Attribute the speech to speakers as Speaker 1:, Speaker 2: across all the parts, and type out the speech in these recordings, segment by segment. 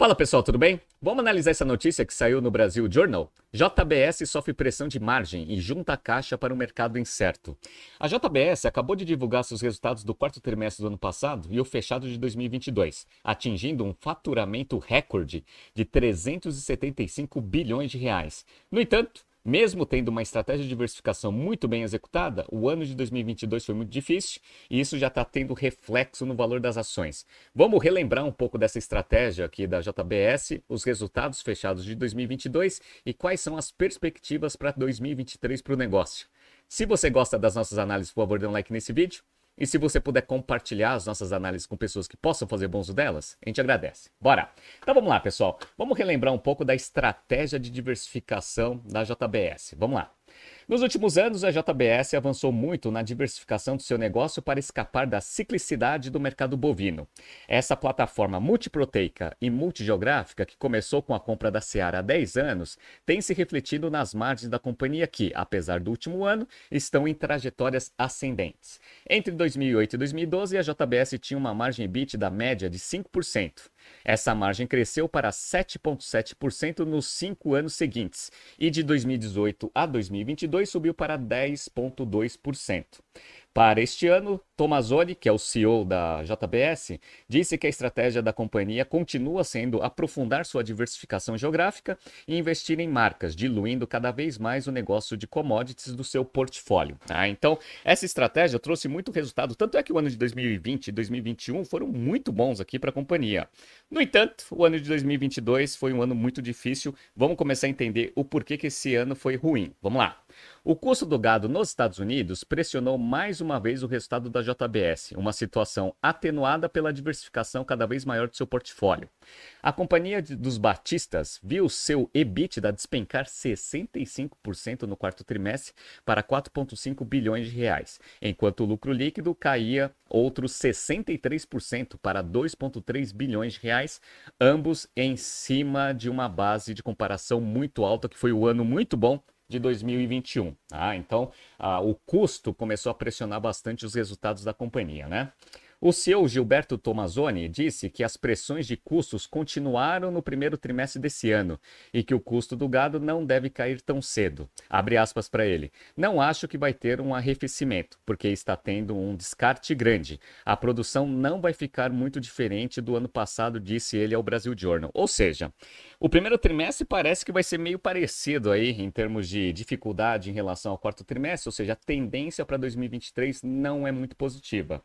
Speaker 1: Fala pessoal, tudo bem? Vamos analisar essa notícia que saiu no Brasil Journal? JBS sofre pressão de margem e junta caixa para o mercado incerto. A JBS acabou de divulgar seus resultados do quarto trimestre do ano passado e o fechado de 2022, atingindo um faturamento recorde de 375 bilhões de reais. No entanto, mesmo tendo uma estratégia de diversificação muito bem executada, o ano de 2022 foi muito difícil e isso já está tendo reflexo no valor das ações. Vamos relembrar um pouco dessa estratégia aqui da JBS, os resultados fechados de 2022 e quais são as perspectivas para 2023 para o negócio. Se você gosta das nossas análises, por favor, dê um like nesse vídeo. E se você puder compartilhar as nossas análises com pessoas que possam fazer bom uso delas, a gente agradece. Bora! Então vamos lá, pessoal. Vamos relembrar um pouco da estratégia de diversificação da JBS. Vamos lá. Nos últimos anos, a JBS avançou muito na diversificação do seu negócio para escapar da ciclicidade do mercado bovino. Essa plataforma multiproteica e multigeográfica, que começou com a compra da Seara há 10 anos, tem se refletido nas margens da companhia que, apesar do último ano, estão em trajetórias ascendentes. Entre 2008 e 2012, a JBS tinha uma margem EBIT da média de 5%. Essa margem cresceu para 7,7% nos cinco anos seguintes e de 2018 a 2022 subiu para 10,2%. Para este ano, Tomazoni, que é o CEO da JBS, disse que a estratégia da companhia continua sendo aprofundar sua diversificação geográfica e investir em marcas, diluindo cada vez mais o negócio de commodities do seu portfólio. Ah, então, essa estratégia trouxe muito resultado, tanto é que o ano de 2020 e 2021 foram muito bons aqui para a companhia. No entanto, o ano de 2022 foi um ano muito difícil. Vamos começar a entender o porquê que esse ano foi ruim. Vamos lá. O custo do gado nos Estados Unidos pressionou mais uma vez o resultado da JBS, uma situação atenuada pela diversificação cada vez maior do seu portfólio. A companhia dos Batistas viu seu EBITDA despencar 65% no quarto trimestre para 4,5 bilhões de reais, enquanto o lucro líquido caía outros 63% para 2,3 bilhões de reais, ambos em cima de uma base de comparação muito alta, que foi o um ano muito bom de 2021. Tá? Então, ah, o custo começou a pressionar bastante os resultados da companhia, né? O CEO Gilberto Tomazoni disse que as pressões de custos continuaram no primeiro trimestre desse ano e que o custo do gado não deve cair tão cedo. Abre aspas para ele. Não acho que vai ter um arrefecimento, porque está tendo um descarte grande. A produção não vai ficar muito diferente do ano passado, disse ele ao Brasil Journal. Ou seja, o primeiro trimestre parece que vai ser meio parecido aí em termos de dificuldade em relação ao quarto trimestre, ou seja, a tendência para 2023 não é muito positiva.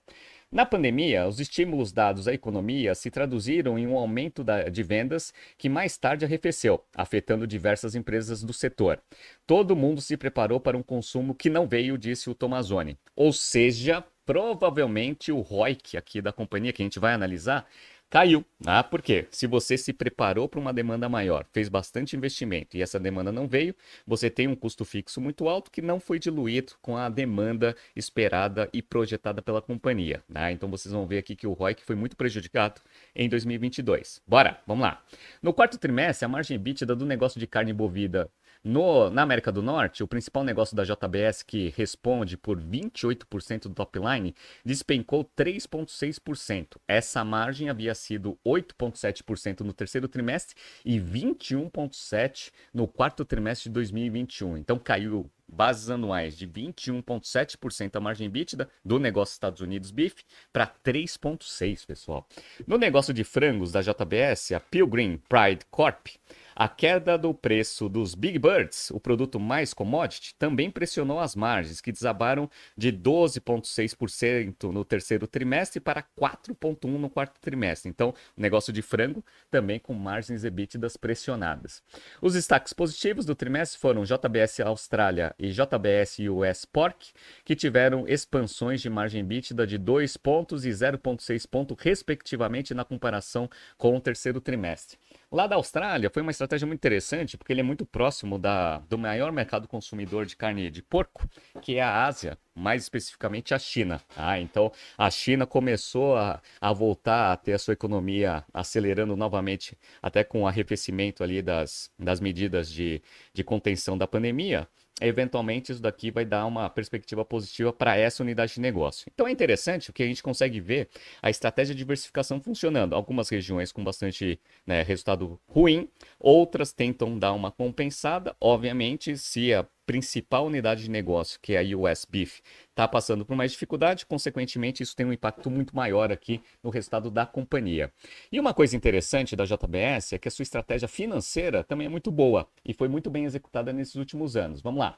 Speaker 1: Na pandemia, os estímulos dados à economia se traduziram em um aumento de vendas que mais tarde arrefeceu, afetando diversas empresas do setor. Todo mundo se preparou para um consumo que não veio, disse o Tomazoni. Ou seja, provavelmente o ROIC aqui da companhia que a gente vai analisar caiu. Ah, por quê? Se você se preparou para uma demanda maior, fez bastante investimento e essa demanda não veio, você tem um custo fixo muito alto que não foi diluído com a demanda esperada e projetada pela companhia. Né? Então vocês vão ver aqui que o ROIC foi muito prejudicado em 2022. Bora, vamos lá. No quarto trimestre, a margem EBITDA do negócio de carne bovina no, na América do Norte, o principal negócio da JBS, que responde por 28% do top line, despencou 3,6%. Essa margem havia sido 8,7% no terceiro trimestre e 21,7% no quarto trimestre de 2021. Então caiu bases anuais de 21,7% a margem bítida do negócio Estados Unidos Beef para 3,6%, pessoal. No negócio de frangos da JBS, a Pilgrim Pride Corp a queda do preço dos Big Birds, o produto mais commodity, também pressionou as margens, que desabaram de 12,6% no terceiro trimestre para 4,1% no quarto trimestre. Então, negócio de frango também com margens ebítidas pressionadas. Os destaques positivos do trimestre foram JBS Austrália e JBS US Pork, que tiveram expansões de margem ebítida de 2 pontos e 0,6 pontos, respectivamente, na comparação com o terceiro trimestre. Lá da Austrália foi uma estratégia muito interessante, porque ele é muito próximo da, do maior mercado consumidor de carne de porco, que é a Ásia, mais especificamente a China. Ah, então a China começou a, a voltar a ter a sua economia acelerando novamente, até com o arrefecimento ali das, das medidas de, de contenção da pandemia. Eventualmente isso daqui vai dar uma perspectiva positiva para essa unidade de negócio. Então é interessante porque a gente consegue ver a estratégia de diversificação funcionando. Algumas regiões com bastante né, resultado ruim, outras tentam dar uma compensada. Obviamente, se a principal unidade de negócio, que é a US Beef, está passando por mais dificuldade, consequentemente, isso tem um impacto muito maior aqui no resultado da companhia. E uma coisa interessante da JBS é que a sua estratégia financeira também é muito boa e foi muito bem executada nesses últimos anos. Vamos lá.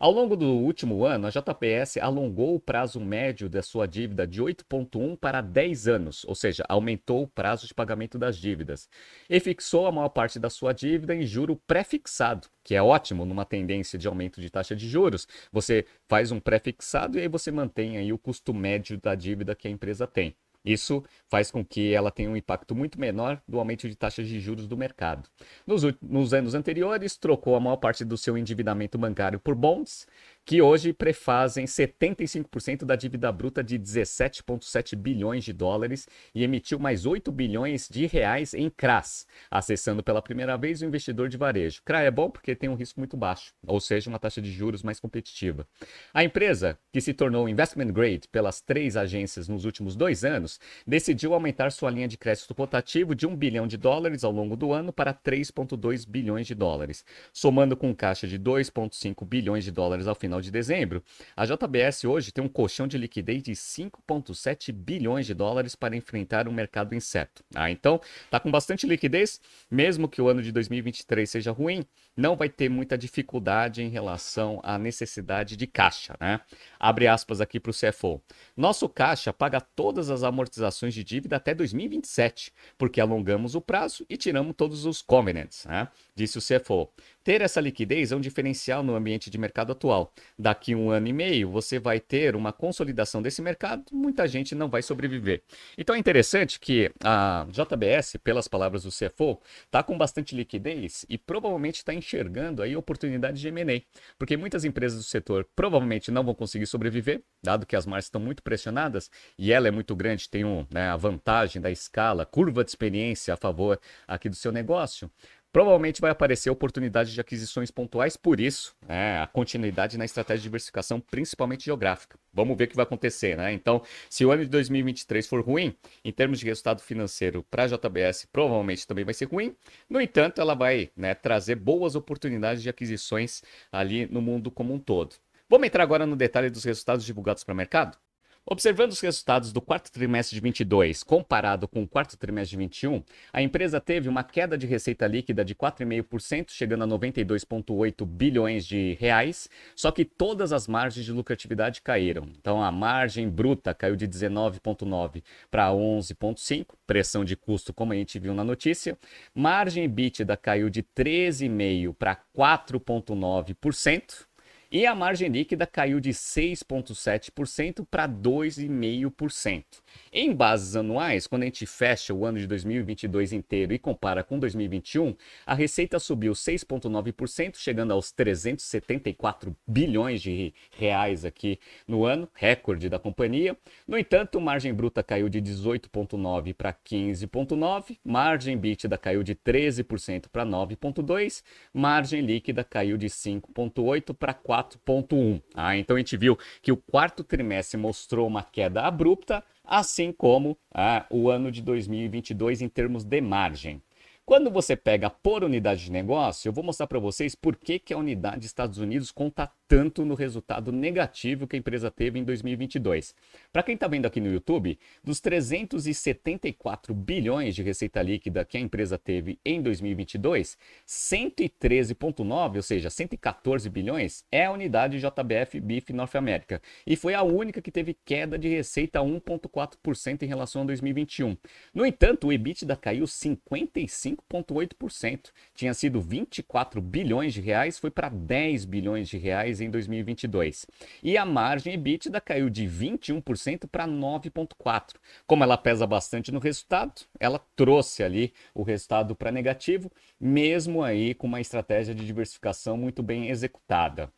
Speaker 1: Ao longo do último ano, a JPS alongou o prazo médio da sua dívida de 8,1 para 10 anos, ou seja, aumentou o prazo de pagamento das dívidas, e fixou a maior parte da sua dívida em juro pré-fixado, que é ótimo numa tendência de aumento de taxa de juros. Você faz um pré-fixado e aí você mantém aí o custo médio da dívida que a empresa tem. Isso faz com que ela tenha um impacto muito menor do aumento de taxas de juros do mercado. Nos, nos anos anteriores, trocou a maior parte do seu endividamento bancário por bonds, que hoje prefazem 75% da dívida bruta de 17,7 bilhões de dólares e emitiu mais 8 bilhões de reais em CRAS, acessando pela primeira vez o investidor de varejo. CRA é bom porque tem um risco muito baixo, ou seja, uma taxa de juros mais competitiva. A empresa, que se tornou investment grade pelas três agências nos últimos dois anos, decidiu aumentar sua linha de crédito rotativo de 1 bilhão de dólares ao longo do ano para 3,2 bilhões de dólares, somando com caixa de 2,5 bilhões de dólares ao final final de dezembro, a JBS hoje tem um colchão de liquidez de 5,7 bilhões de dólares para enfrentar um mercado incerto. Ah, então, está com bastante liquidez, mesmo que o ano de 2023 seja ruim, não vai ter muita dificuldade em relação à necessidade de caixa, né? Abre aspas aqui para o CFO. Nosso caixa paga todas as amortizações de dívida até 2027, porque alongamos o prazo e tiramos todos os covenants, né? Disse o CFO. Ter essa liquidez é um diferencial no ambiente de mercado atual. Daqui um ano e meio, você vai ter uma consolidação desse mercado, muita gente não vai sobreviver. Então é interessante que a JBS, pelas palavras do CFO, está com bastante liquidez e provavelmente está enxergando aí oportunidades de M&A, porque muitas empresas do setor provavelmente não vão conseguir sobreviver, dado que as margens estão muito pressionadas e ela é muito grande, tem um, né, a vantagem da escala, curva de experiência a favor aqui do seu negócio. Provavelmente vai aparecer oportunidade de aquisições pontuais, por isso, né, a continuidade na estratégia de diversificação, principalmente geográfica. Vamos ver o que vai acontecer, né? Então, se o ano de 2023 for ruim, em termos de resultado financeiro para a JBS, provavelmente também vai ser ruim. No entanto, ela vai né, trazer boas oportunidades de aquisições ali no mundo como um todo. Vamos entrar agora no detalhe dos resultados divulgados para o mercado? Observando os resultados do quarto trimestre de 22 comparado com o quarto trimestre de 21, a empresa teve uma queda de receita líquida de 4,5%, chegando a 92,8 bilhões de reais, só que todas as margens de lucratividade caíram. Então a margem bruta caiu de 19,9 para 11,5, pressão de custo como a gente viu na notícia. Margem EBITDA caiu de 13,5 para 4,9%. E a margem líquida caiu de 6,7% para 2,5%. Em bases anuais, quando a gente fecha o ano de 2022 inteiro e compara com 2021, a receita subiu 6,9%, chegando aos 374 bilhões de reais aqui no ano, recorde da companhia. No entanto, margem bruta caiu de 18,9% para 15,9%, margem bítida caiu de 13% para 9,2%, margem líquida caiu de 5,8% para 4%. 4,1. Ah, então a gente viu que o quarto trimestre mostrou uma queda abrupta, assim como ah, o ano de 2022 em termos de margem. Quando você pega por unidade de negócio, eu vou mostrar para vocês por que, que a unidade Estados Unidos conta tanto no resultado negativo que a empresa teve em 2022. Para quem está vendo aqui no YouTube, dos 374 bilhões de receita líquida que a empresa teve em 2022, 113,9, ou seja, 114 bilhões, é a unidade JBF Beef North America. E foi a única que teve queda de receita 1,4% em relação a 2021. No entanto, o EBITDA caiu 55,8%. Tinha sido 24 bilhões de reais, foi para 10 bilhões de reais em 2022. E a margem EBITDA caiu de 21% para 9,4%. Como ela pesa bastante no resultado, ela trouxe ali o resultado para negativo, mesmo aí com uma estratégia de diversificação muito bem executada.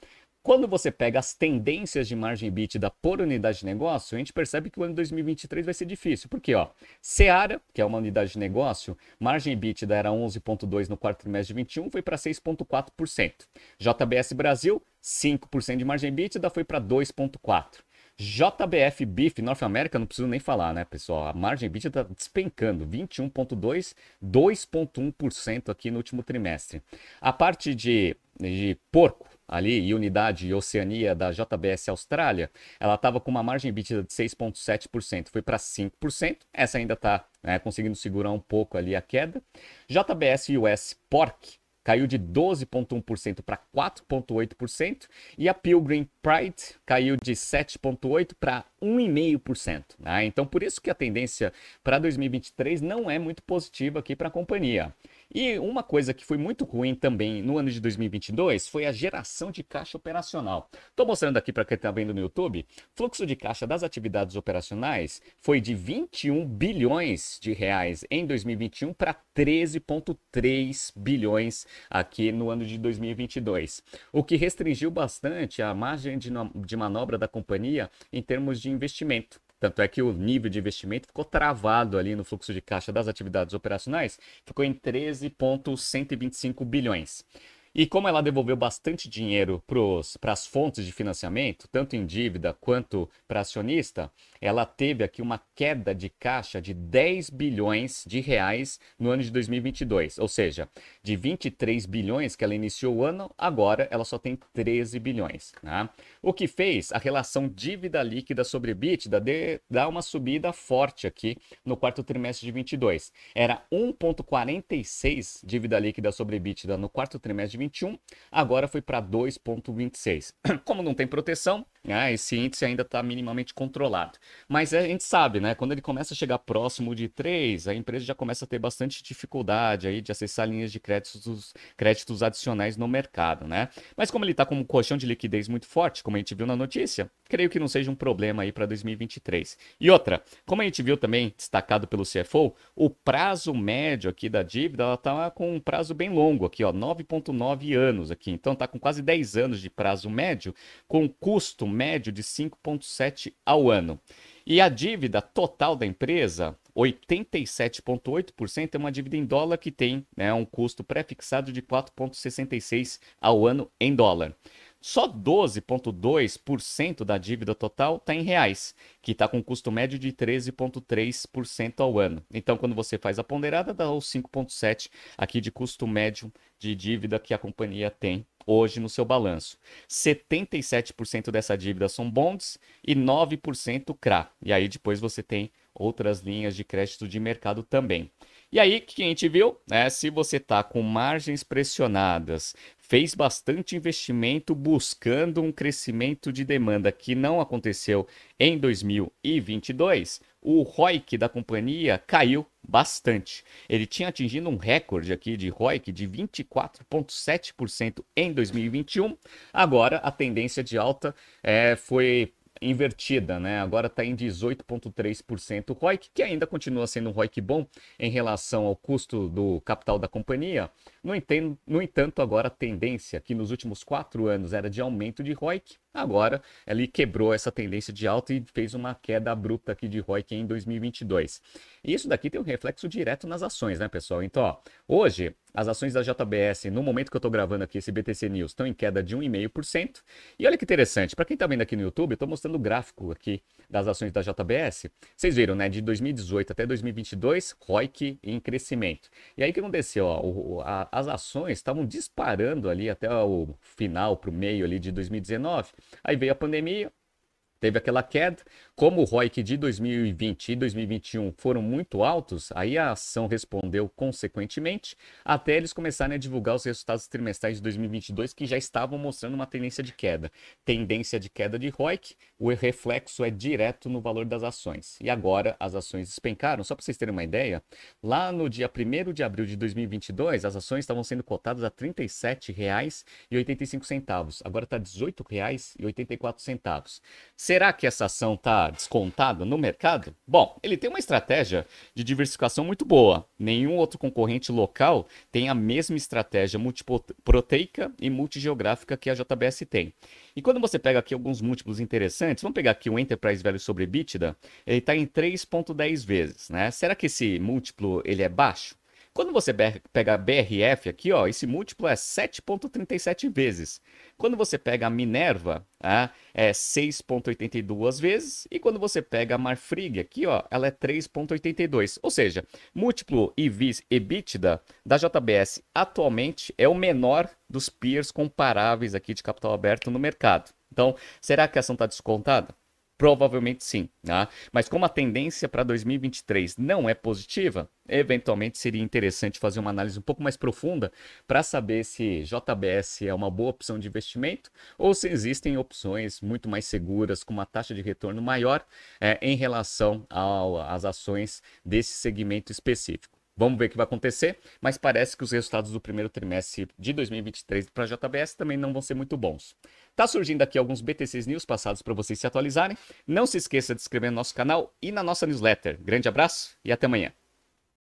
Speaker 1: Quando você pega as tendências de margem EBITDA por unidade de negócio, a gente percebe que o ano 2023 vai ser difícil. Por quê? Ó, Seara, que é uma unidade de negócio, margem EBITDA era 11,2% no quarto trimestre de 21, foi para 6,4%. JBS Brasil, 5% de margem EBITDA, foi para 2,4%. JBF Beef North America, não preciso nem falar, né, pessoal? A margem EBITDA está despencando, 21,2%, 2,1% aqui no último trimestre. A parte de, de porco, ali, e unidade Oceania da JBS Austrália, ela estava com uma margem EBITDA de 6,7%, foi para 5%, essa ainda está né, conseguindo segurar um pouco ali a queda. JBS US Pork, caiu de 12,1% para 4,8%, e a Pilgrim Pride caiu de 7,8% para 1,5%. Né? Então, por isso que a tendência para 2023 não é muito positiva aqui para a companhia. E uma coisa que foi muito ruim também no ano de 2022 foi a geração de caixa operacional. Estou mostrando aqui para quem está vendo no YouTube, fluxo de caixa das atividades operacionais foi de 21 bilhões de reais em 2021 para 13,3 bilhões aqui no ano de 2022, o que restringiu bastante a margem de manobra da companhia em termos de investimento. Tanto é que o nível de investimento ficou travado ali no fluxo de caixa das atividades operacionais, ficou em 13,125 bilhões. E como ela devolveu bastante dinheiro para as fontes de financiamento, tanto em dívida quanto para acionista, ela teve aqui uma queda de caixa de 10 bilhões de reais no ano de 2022. Ou seja, de 23 bilhões que ela iniciou o ano, agora ela só tem 13 bilhões. Né? O que fez a relação dívida líquida sobre EBITDA dar uma subida forte aqui no quarto trimestre de 22. Era 1,46 dívida líquida sobre EBITDA no quarto trimestre de 2021, agora foi para 2,26. Como não tem proteção, né, esse índice ainda está minimamente controlado. Mas a gente sabe, né? Quando ele começa a chegar próximo de 3, a empresa já começa a ter bastante dificuldade aí de acessar linhas de créditos, créditos adicionais no mercado, né? Mas como ele está com um colchão de liquidez muito forte, como a gente viu na notícia, creio que não seja um problema aí para 2023. E outra, como a gente viu também destacado pelo CFO, o prazo médio aqui da dívida, ela tá com um prazo bem longo aqui, ó, 9.9 anos aqui. Então tá com quase 10 anos de prazo médio, com custo médio de 5.7 ao ano. E a dívida total da empresa, 87,8% é uma dívida em dólar que tem né, um custo pré-fixado de 4,66 ao ano em dólar. Só 12,2% da dívida total está em reais, que está com custo médio de 13,3% ao ano. Então, quando você faz a ponderada, dá os 5,7% aqui de custo médio de dívida que a companhia tem hoje no seu balanço. 77% dessa dívida são bonds e 9% CRA. E aí depois você tem outras linhas de crédito de mercado também. E aí, que a gente viu, né? Se você está com margens pressionadas, fez bastante investimento buscando um crescimento de demanda que não aconteceu em 2022, o ROIC da companhia caiu bastante. Ele tinha atingido um recorde aqui de ROIC de 24,7% em 2021. Agora a tendência de alta é, foi invertida, né? Agora está em 18,3% ROIC, que ainda continua sendo um ROIC bom em relação ao custo do capital da companhia. No, entanto, agora a tendência, que nos últimos quatro anos era de aumento de ROIC, agora ele quebrou essa tendência de alta e fez uma queda abrupta aqui de ROIC em 2022. E isso daqui tem um reflexo direto nas ações, né, pessoal? Então, ó, hoje as ações da JBS, no momento que eu estou gravando aqui esse BTC News, estão em queda de 1,5%. E olha que interessante, para quem está vendo aqui no YouTube, eu estou mostrando o gráfico aqui das ações da JBS. Vocês viram, né? De 2018 até 2022, ROIC em crescimento. E aí o que aconteceu? Ó, as ações estavam disparando ali até o final, para o meio ali de 2019. Aí veio a pandemia, teve aquela queda. Como o ROIC de 2020 e 2021 foram muito altos, aí a ação respondeu consequentemente, até eles começarem a divulgar os resultados trimestrais de 2022 que já estavam mostrando uma tendência de queda. Tendência de queda de ROIC, o reflexo é direto no valor das ações. E agora as ações despencaram. Só para vocês terem uma ideia, lá no dia 1 de abril de 2022, as ações estavam sendo cotadas a R$ 37,85. Agora está R$ 18,84. Será que essa ação está descontada no mercado? Bom, ele tem uma estratégia de diversificação muito boa. Nenhum outro concorrente local tem a mesma estratégia multiproteica e multigeográfica que a JBS tem. E quando você pega aqui alguns múltiplos interessantes, vamos pegar aqui o Enterprise Value sobre EBITDA, ele está em 3.10 vezes, né? Será que esse múltiplo ele é baixo? Quando você pega a BRF aqui, ó, esse múltiplo é 7,37 vezes. Quando você pega a Minerva, é, é 6,82 vezes. E quando você pega a Marfrig aqui, ó, ela é 3,82. Ou seja, múltiplo EV EBITDA da JBS atualmente é o menor dos peers comparáveis aqui de capital aberto no mercado. Então, será que a ação está descontada? Provavelmente sim, né? mas como a tendência para 2023 não é positiva, eventualmente seria interessante fazer uma análise um pouco mais profunda para saber se JBS é uma boa opção de investimento ou se existem opções muito mais seguras com uma taxa de retorno maior é, em relação às ações desse segmento específico. Vamos ver o que vai acontecer, mas parece que os resultados do primeiro trimestre de 2023 para JBS também não vão ser muito bons. Tá surgindo aqui alguns BTCs News passados para vocês se atualizarem. Não se esqueça de se inscrever no nosso canal e na nossa newsletter. Grande abraço e até amanhã.